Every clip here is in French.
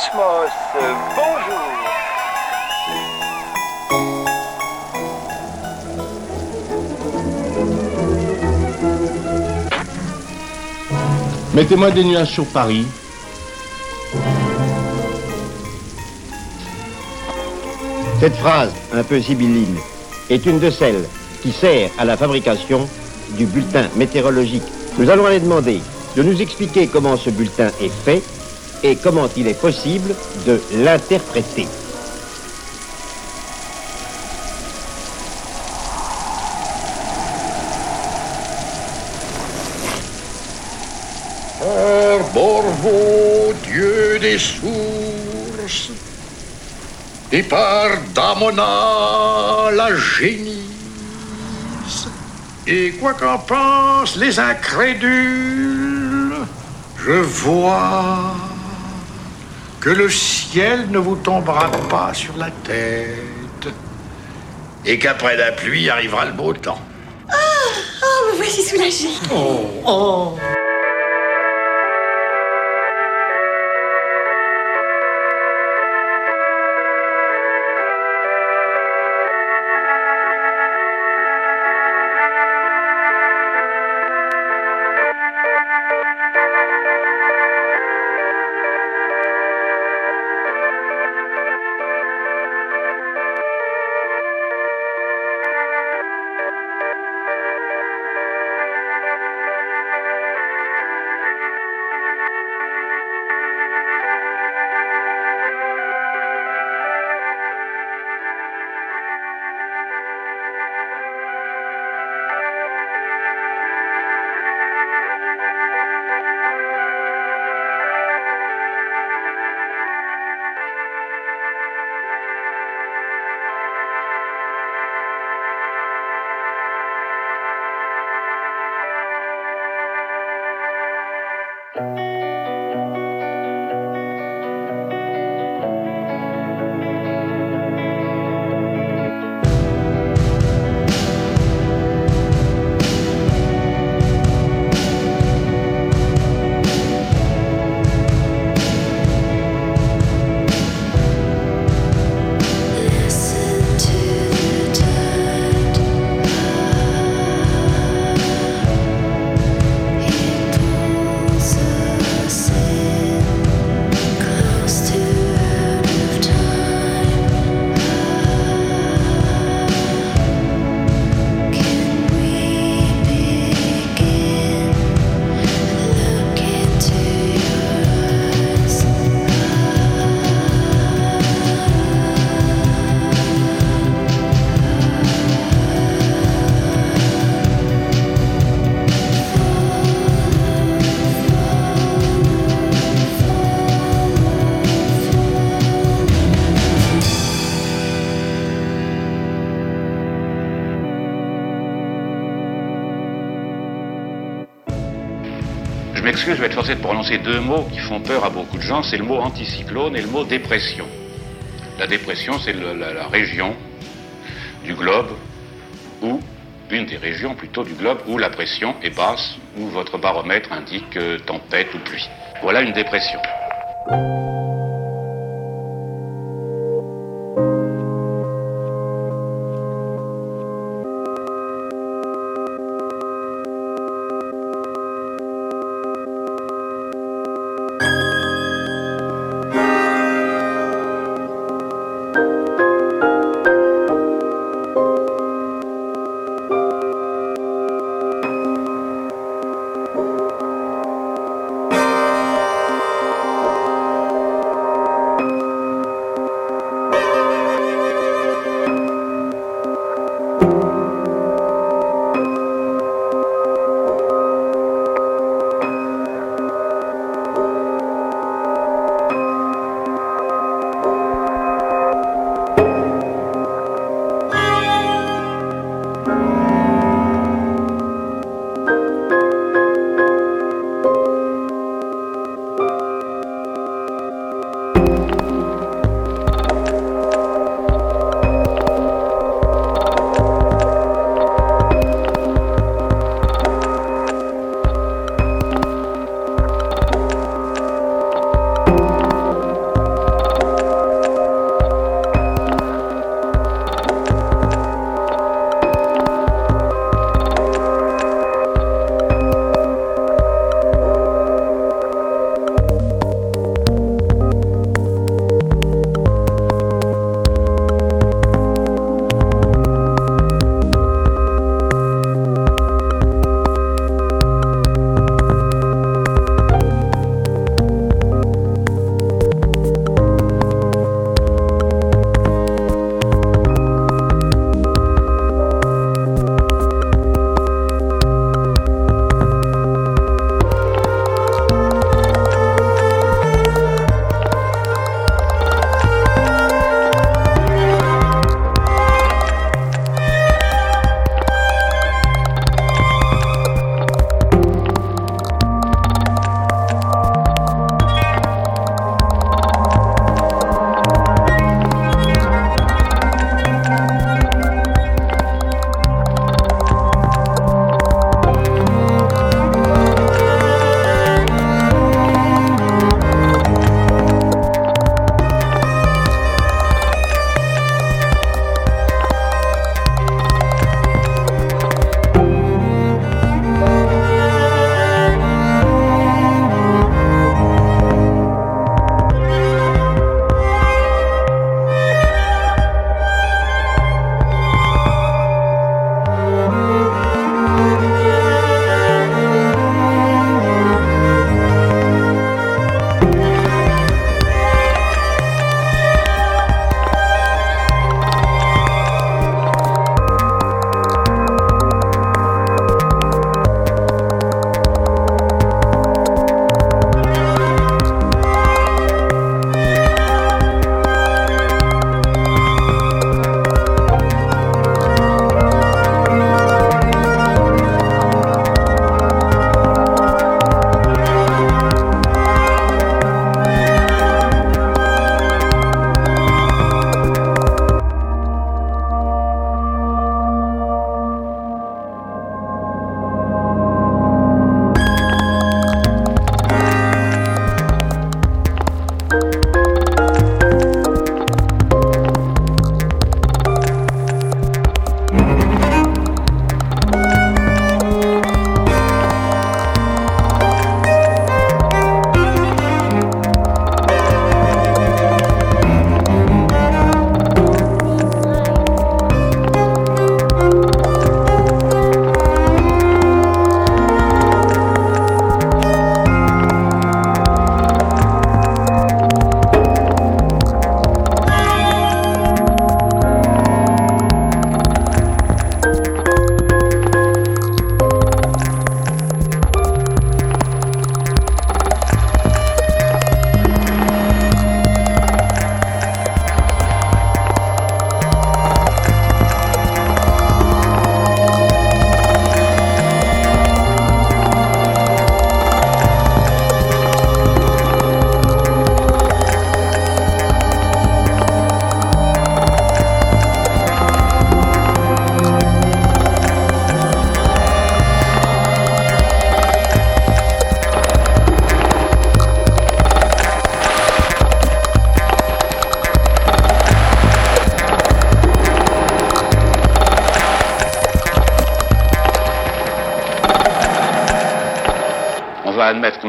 Bonjour. Mettez-moi des nuages sur Paris. Cette phrase, un peu sibylline, est une de celles qui sert à la fabrication du bulletin météorologique. Nous allons aller demander de nous expliquer comment ce bulletin est fait et comment il est possible de l'interpréter. Père Borvo, Dieu des sources, et par Damona la génisse, et quoi qu'en pensent les incrédules, je vois que le ciel ne vous tombera pas sur la tête, et qu'après la pluie arrivera le beau temps. Oh, me voici soulagée. Je m'excuse, je vais être forcé de prononcer deux mots qui font peur à beaucoup de gens. C'est le mot anticyclone et le mot dépression. La dépression, c'est la région du globe où, une des régions plutôt du globe où la pression est basse, où votre baromètre indique euh, tempête ou pluie. Voilà une dépression.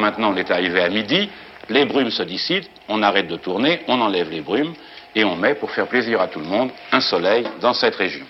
Maintenant on est arrivé à midi, les brumes se dissipent, on arrête de tourner, on enlève les brumes et on met, pour faire plaisir à tout le monde, un soleil dans cette région.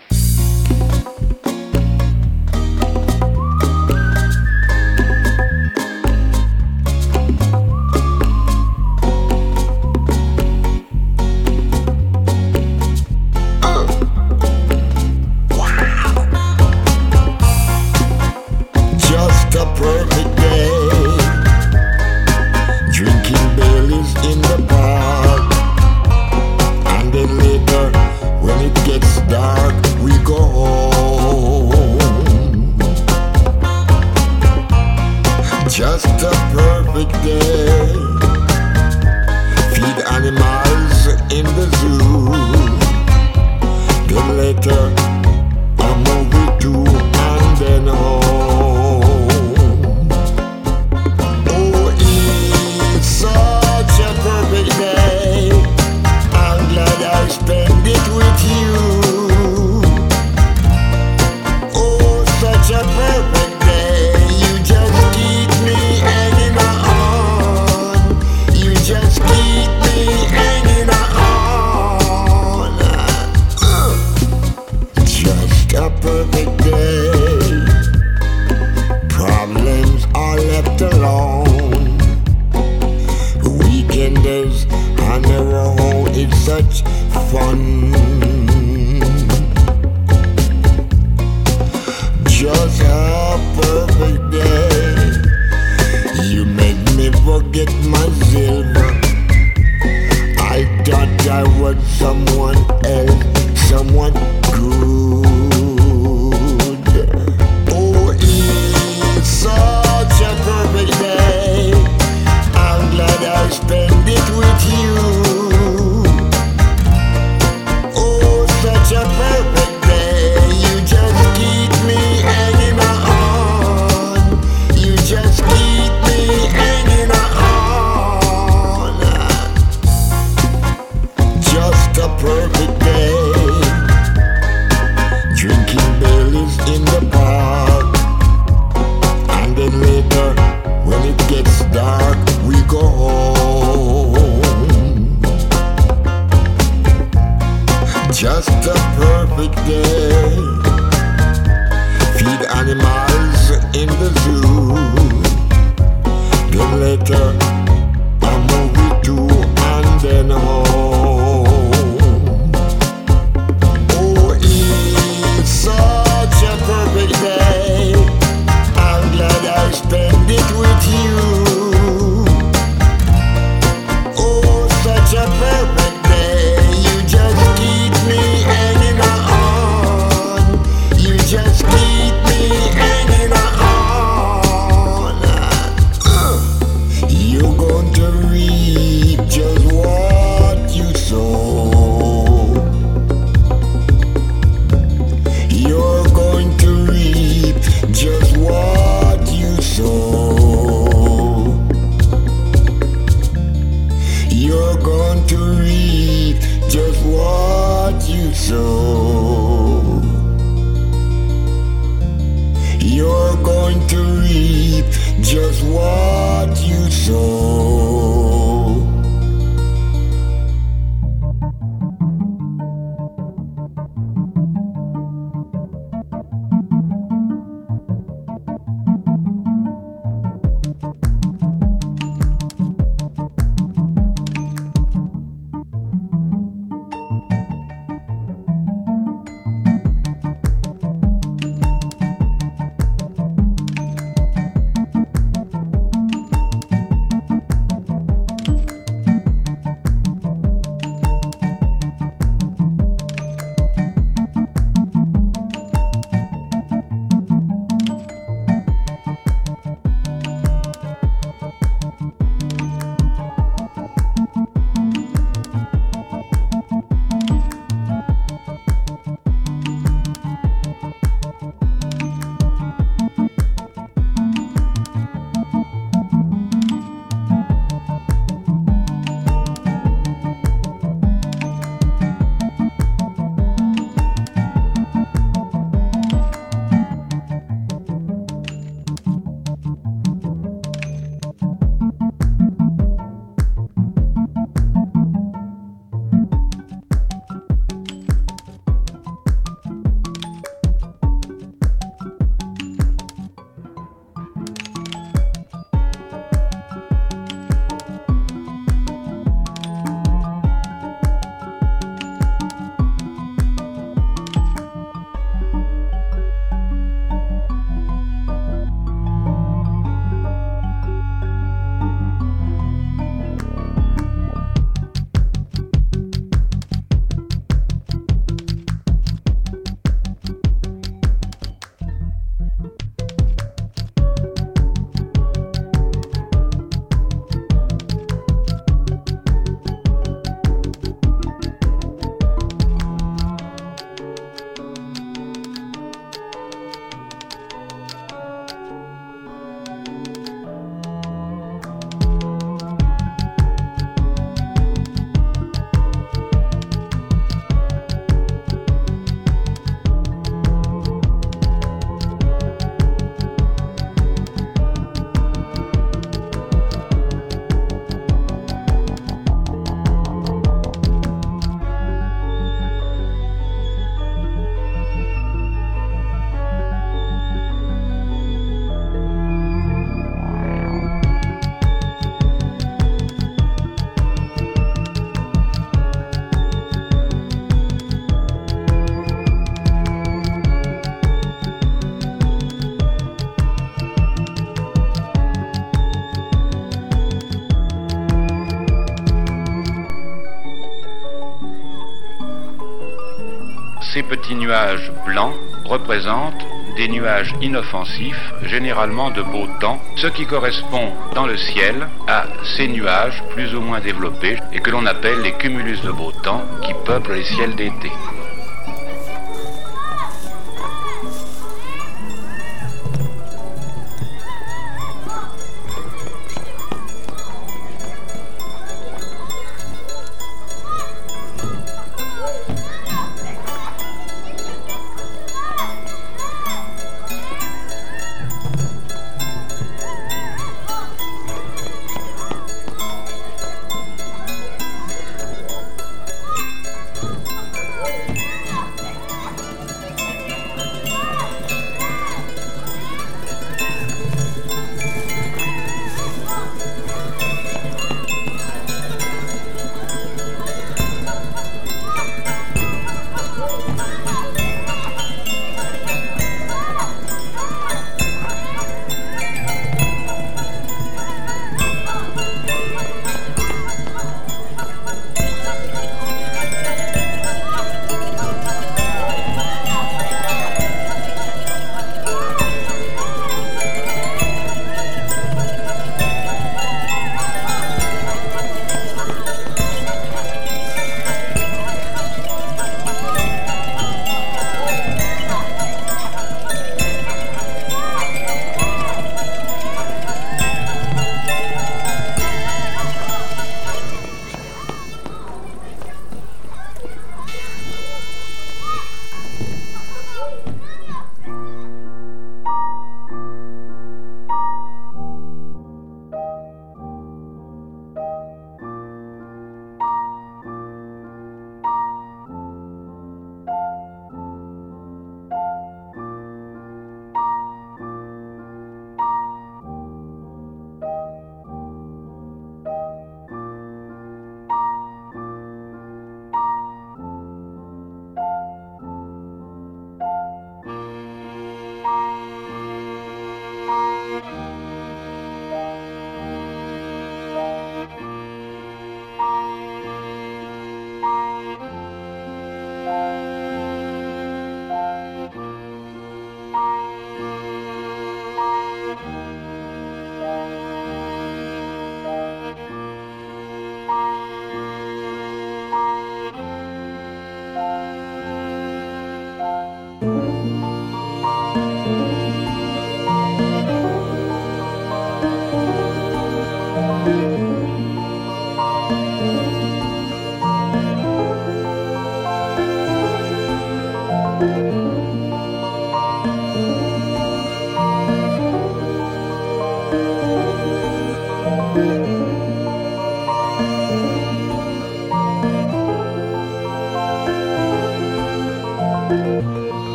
Nuages blancs représentent des nuages inoffensifs, généralement de beau temps, ce qui correspond dans le ciel à ces nuages plus ou moins développés et que l'on appelle les cumulus de beau temps qui peuplent les ciels d'été.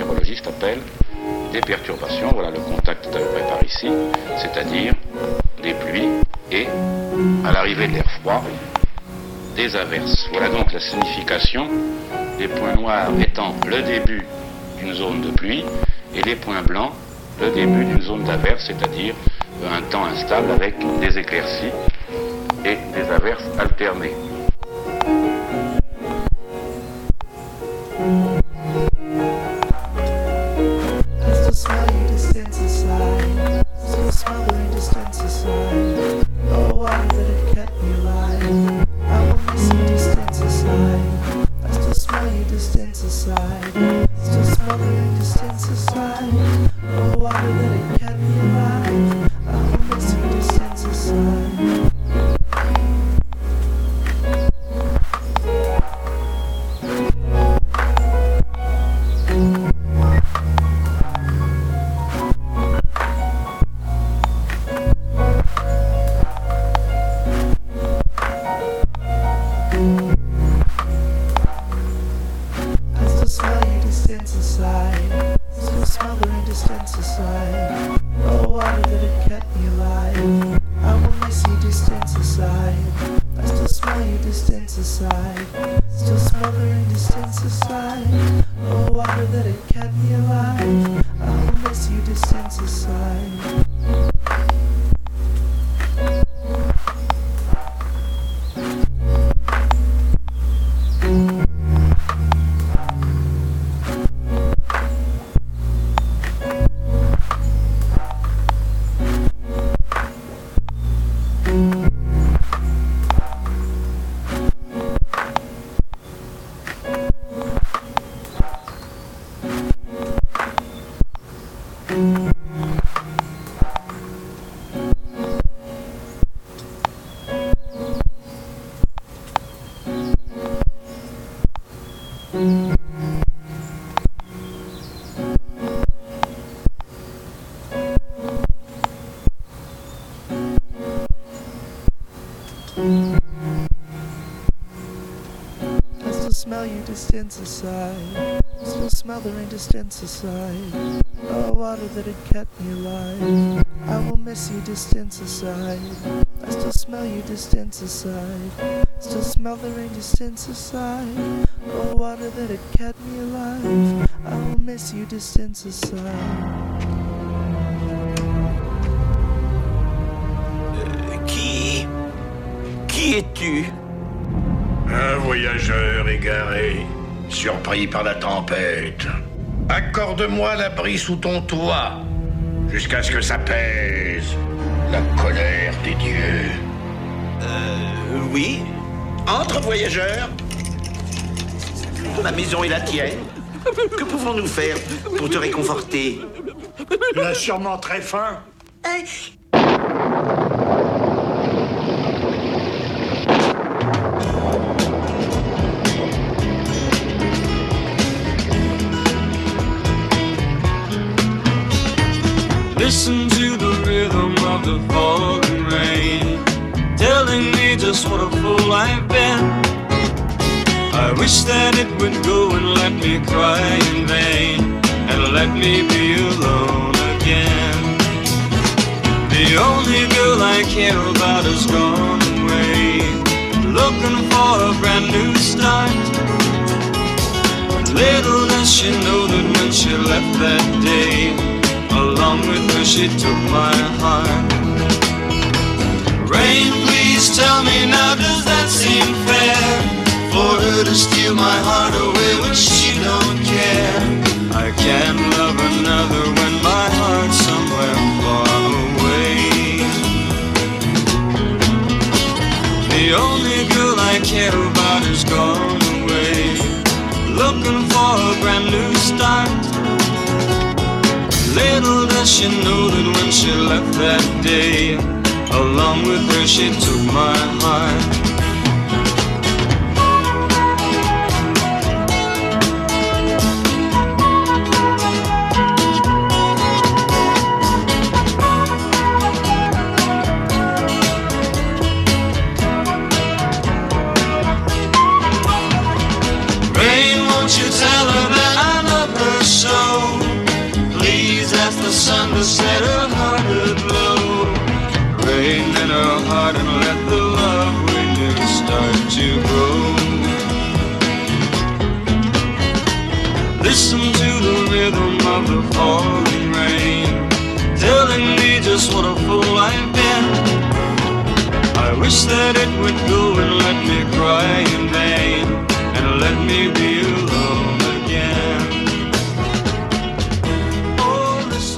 Météorologistes appellent des perturbations. Voilà le contact à peu près par ici, c'est-à-dire des pluies et, à l'arrivée de l'air froid, des averses. Voilà donc la signification des points noirs étant le début d'une zone de pluie et les points blancs le début d'une zone d'averse, c'est-à-dire un temps instable avec des éclaircies et des averses alternées. Distant aside. Still smell the rain distant aside. Oh, water that had kept me alive. I will miss you distant aside. I still smell you distant aside. Still smell the rain distant aside. Oh, water that had kept me alive. I will miss you distant aside. Qui Qui es-tu voyageur égaré, surpris par la tempête. Accorde-moi l'abri sous ton toit, jusqu'à ce que ça pèse la colère des dieux. Euh, oui Entre, voyageur Ma maison est la tienne. Que pouvons-nous faire pour te réconforter? Tu as sûrement très faim. Listen me cry in vain, and let me be alone again. The only girl I care about has gone away, looking for a brand new start. Little does she know that when she left that day, along with her she took my heart. Rain, please tell me now, does that seem fair? For her to steal my heart away when she don't care. I can't love another when my heart's somewhere far away. The only girl I care about is gone away, looking for a brand new start. Little does she know that when she left that day, along with her she took my heart.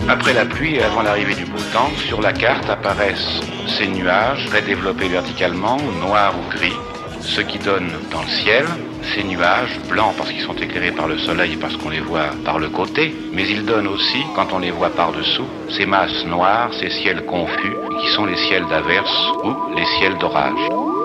Après la pluie et avant l'arrivée du beau sur la carte apparaissent ces nuages très développés verticalement, noirs ou gris, ce qui donne dans le ciel ces nuages blancs parce qu'ils sont éclairés par le soleil et parce qu'on les voit par le côté, mais ils donnent aussi, quand on les voit par-dessous, ces masses noires, ces ciels confus, qui sont les ciels d'averse ou les ciels d'orage.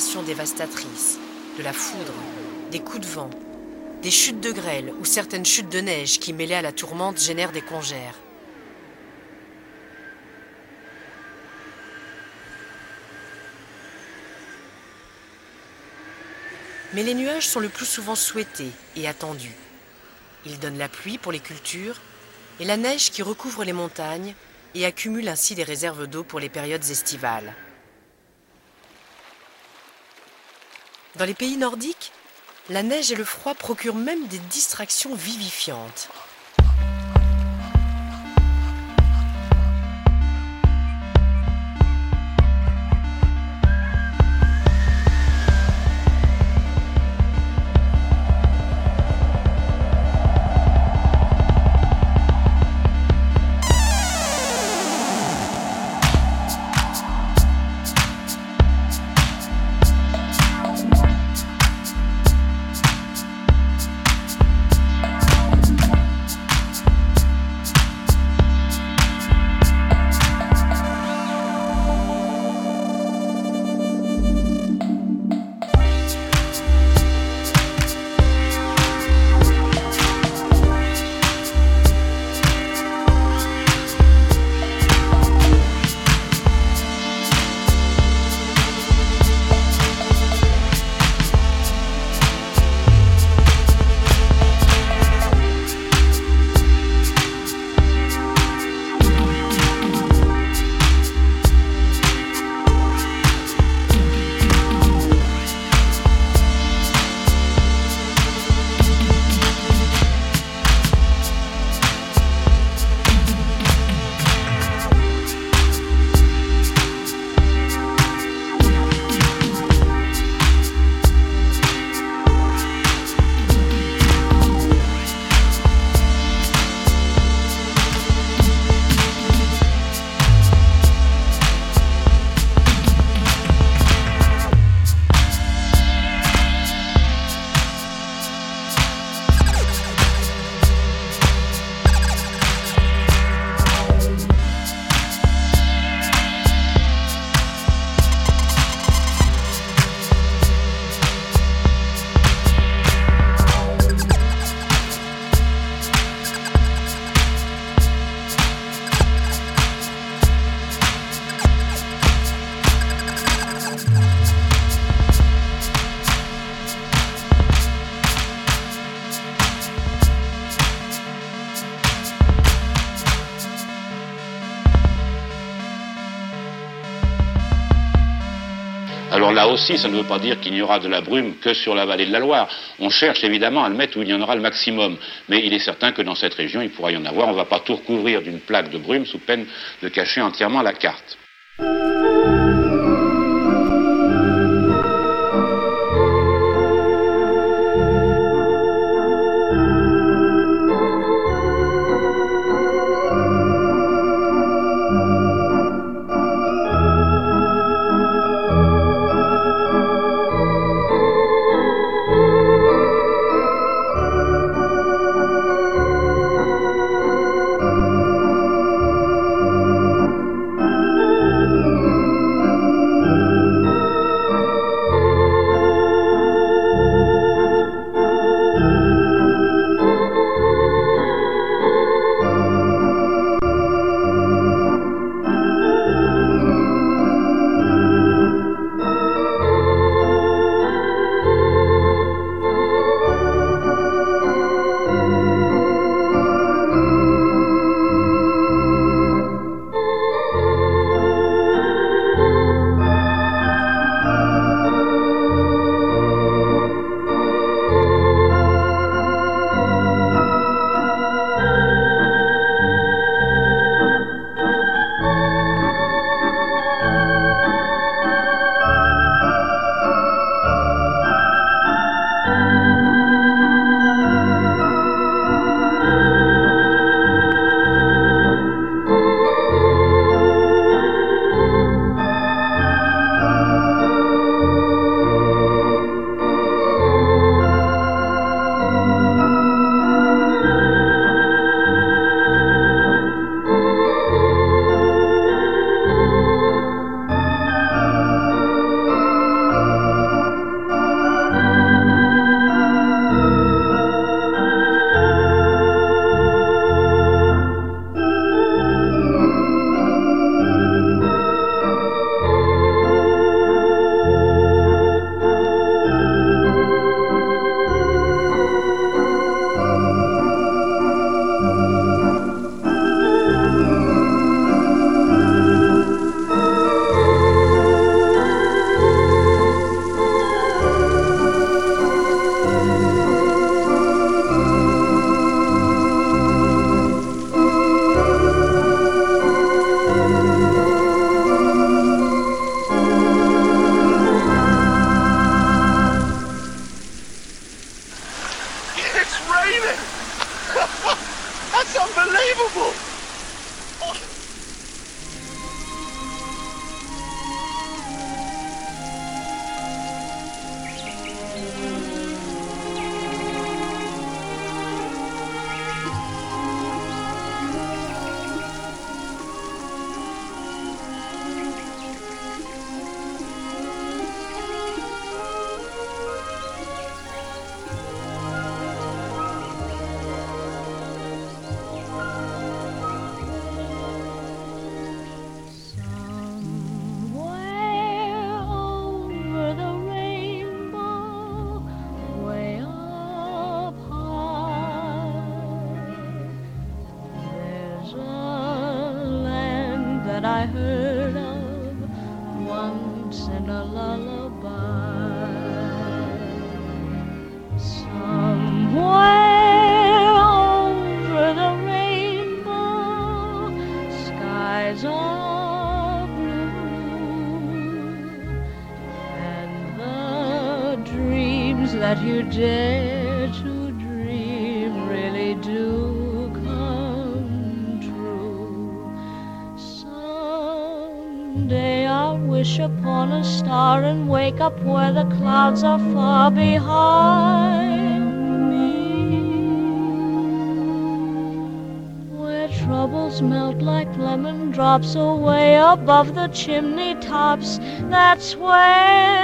inondations dévastatrices, de la foudre, des coups de vent, des chutes de grêle ou certaines chutes de neige qui, mêlées à la tourmente, génèrent des congères. Mais les nuages sont le plus souvent souhaités et attendus. Ils donnent la pluie pour les cultures et la neige qui recouvre les montagnes et accumule ainsi des réserves d'eau pour les périodes estivales. Dans les pays nordiques, la neige et le froid procurent même des distractions vivifiantes. Aussi, ça ne veut pas dire qu'il n'y aura de la brume que sur la vallée de la Loire. On cherche évidemment à le mettre où il y en aura le maximum. Mais il est certain que dans cette région, il pourra y en avoir. On ne va pas tout recouvrir d'une plaque de brume sous peine de cacher entièrement la carte. That's unbelievable! Chimney tops. That's where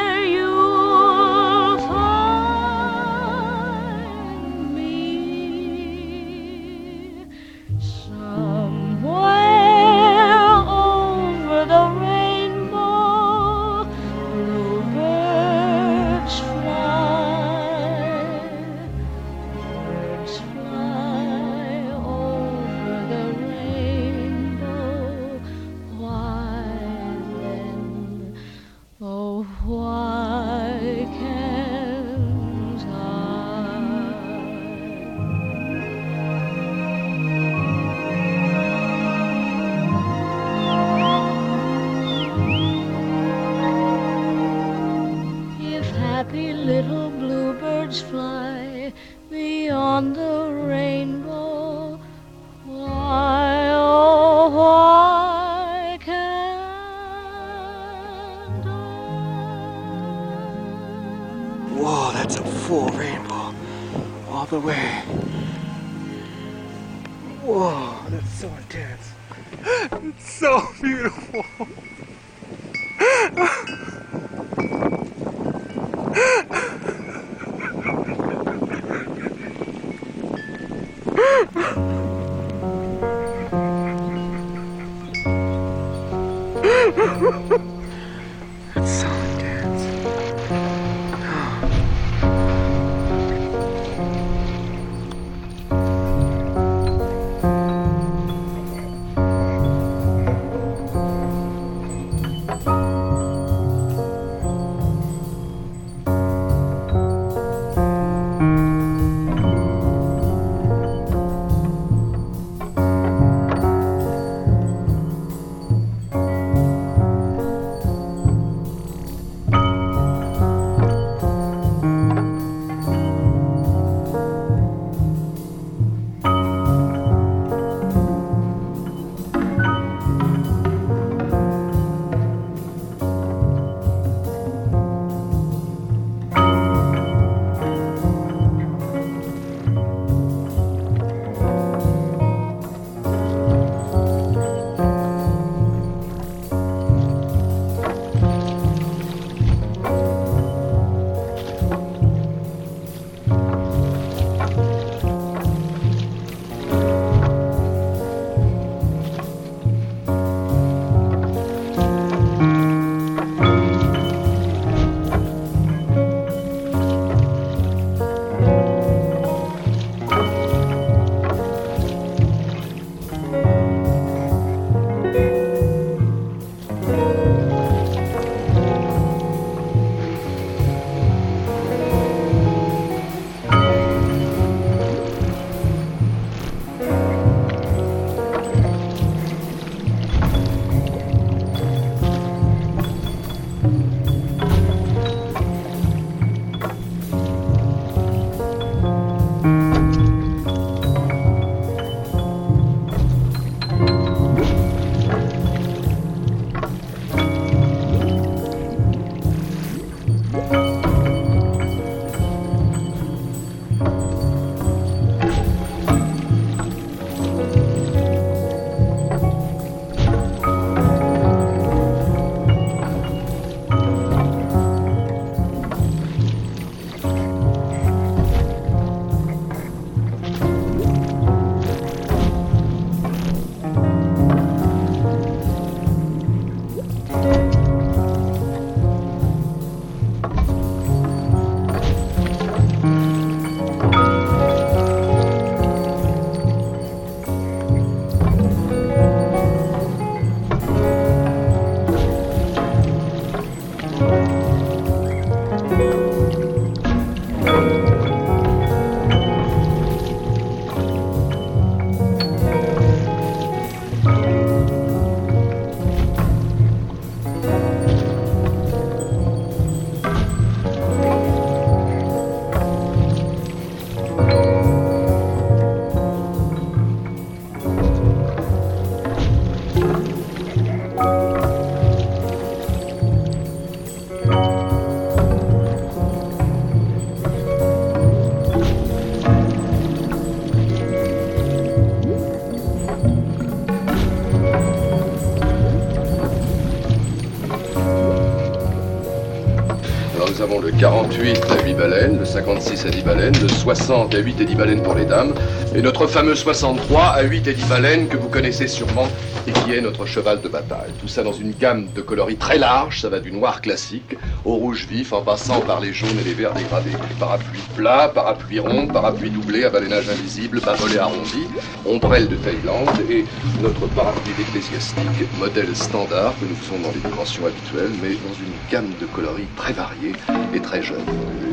avons le 48 à 8 baleines, le 56 à 10 baleines, le 60 à 8 et 10 baleines pour les dames, et notre fameux 63 à 8 et 10 baleines que vous connaissez sûrement et qui est notre cheval de bataille. Tout ça dans une gamme de coloris très large, ça va du noir classique au rouge vif en passant par les jaunes et les verts dégradés. Parapluie plat, parapluie rond, parapluie doublé à balénage invisible, bas-volet arrondi, ombrelle de Thaïlande et notre parapluie d'ecclésiastique, modèle standard que nous faisons dans les dimensions habituelles, mais dans une gamme de coloris très variée et très jeune.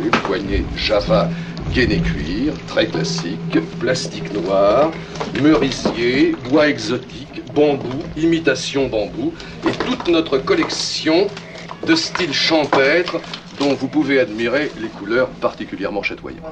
Les poignées Java gaine cuir, très classique, plastique noir, merisier, bois exotique, bambou, imitation bambou, et toute notre collection de styles champêtres dont vous pouvez admirer les couleurs particulièrement chatoyantes.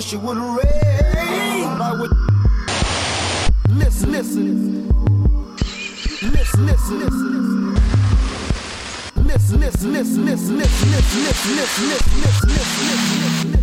Wish it would rain. I would listen, listen, listen, listen, listen. Listen, listen, listen, listen, listen, listen, listen, listen, listen, listen, listen, listen,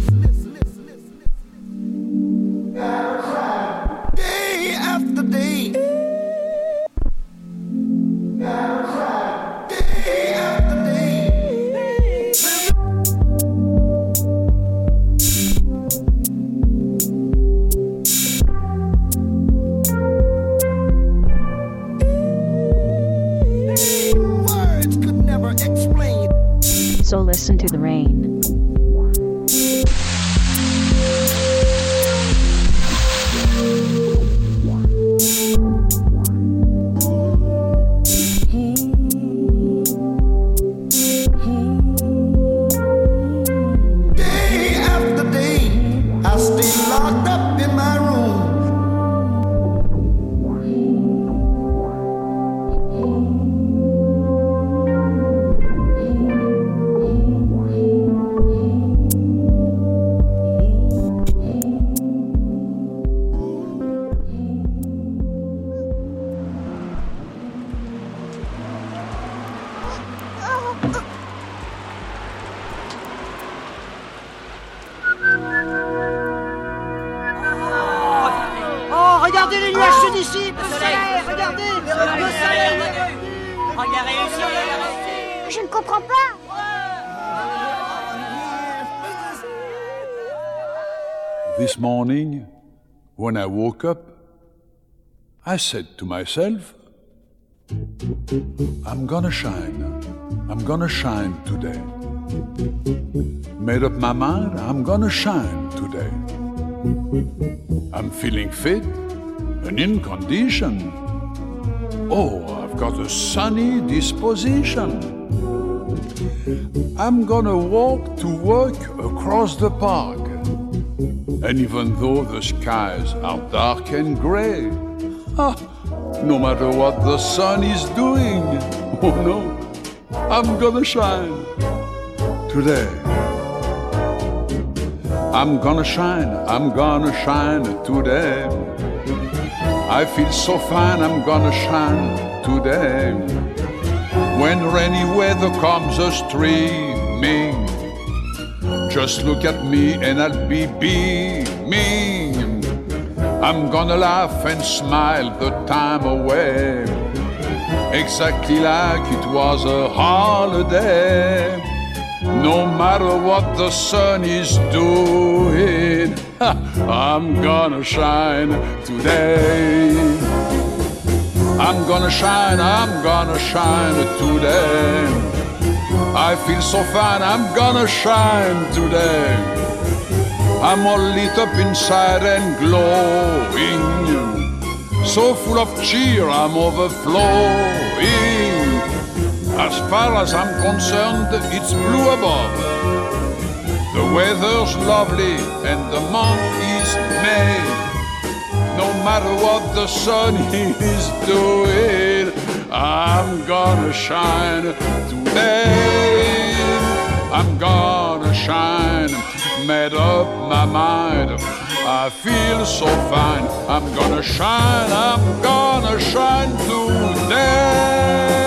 morning, when I woke up, I said to myself, I'm gonna shine. I'm gonna shine today. Made up my mind, I'm gonna shine today. I'm feeling fit and in condition. Oh, I've got a sunny disposition. I'm gonna walk to work across the park. And even though the skies are dark and gray, ah, no matter what the sun is doing, oh no, I'm gonna shine today. I'm gonna shine, I'm gonna shine today. I feel so fine, I'm gonna shine today. When rainy weather comes a streaming, just look at me and I'll be beaming. I'm gonna laugh and smile the time away, exactly like it was a holiday. No matter what the sun is doing, I'm gonna shine today. I'm gonna shine, I'm gonna shine today. I feel so fine, I'm gonna shine today. I'm all lit up inside and glowing. So full of cheer, I'm overflowing. As far as I'm concerned, it's blue above. The weather's lovely and the month is May. No matter what the sun is doing, I'm gonna shine today. I'm gonna shine, made up my mind. I feel so fine. I'm gonna shine, I'm gonna shine today.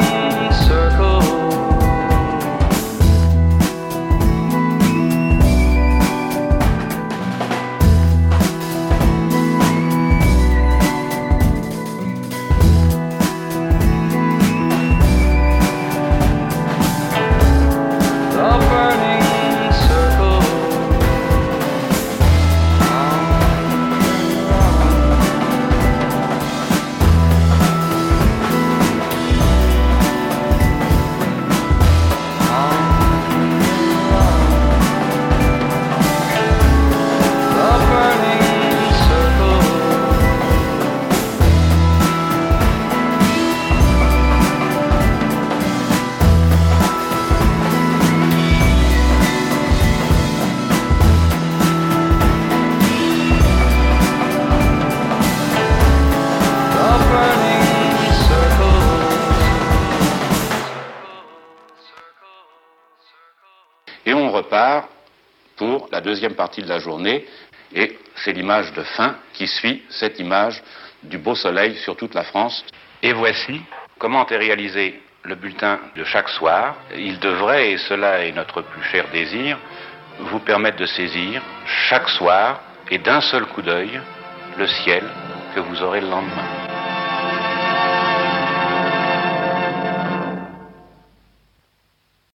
deuxième partie de la journée. Et c'est l'image de fin qui suit cette image du beau soleil sur toute la France. Et voici comment est réalisé le bulletin de chaque soir. Il devrait, et cela est notre plus cher désir, vous permettre de saisir chaque soir et d'un seul coup d'œil le ciel que vous aurez le lendemain.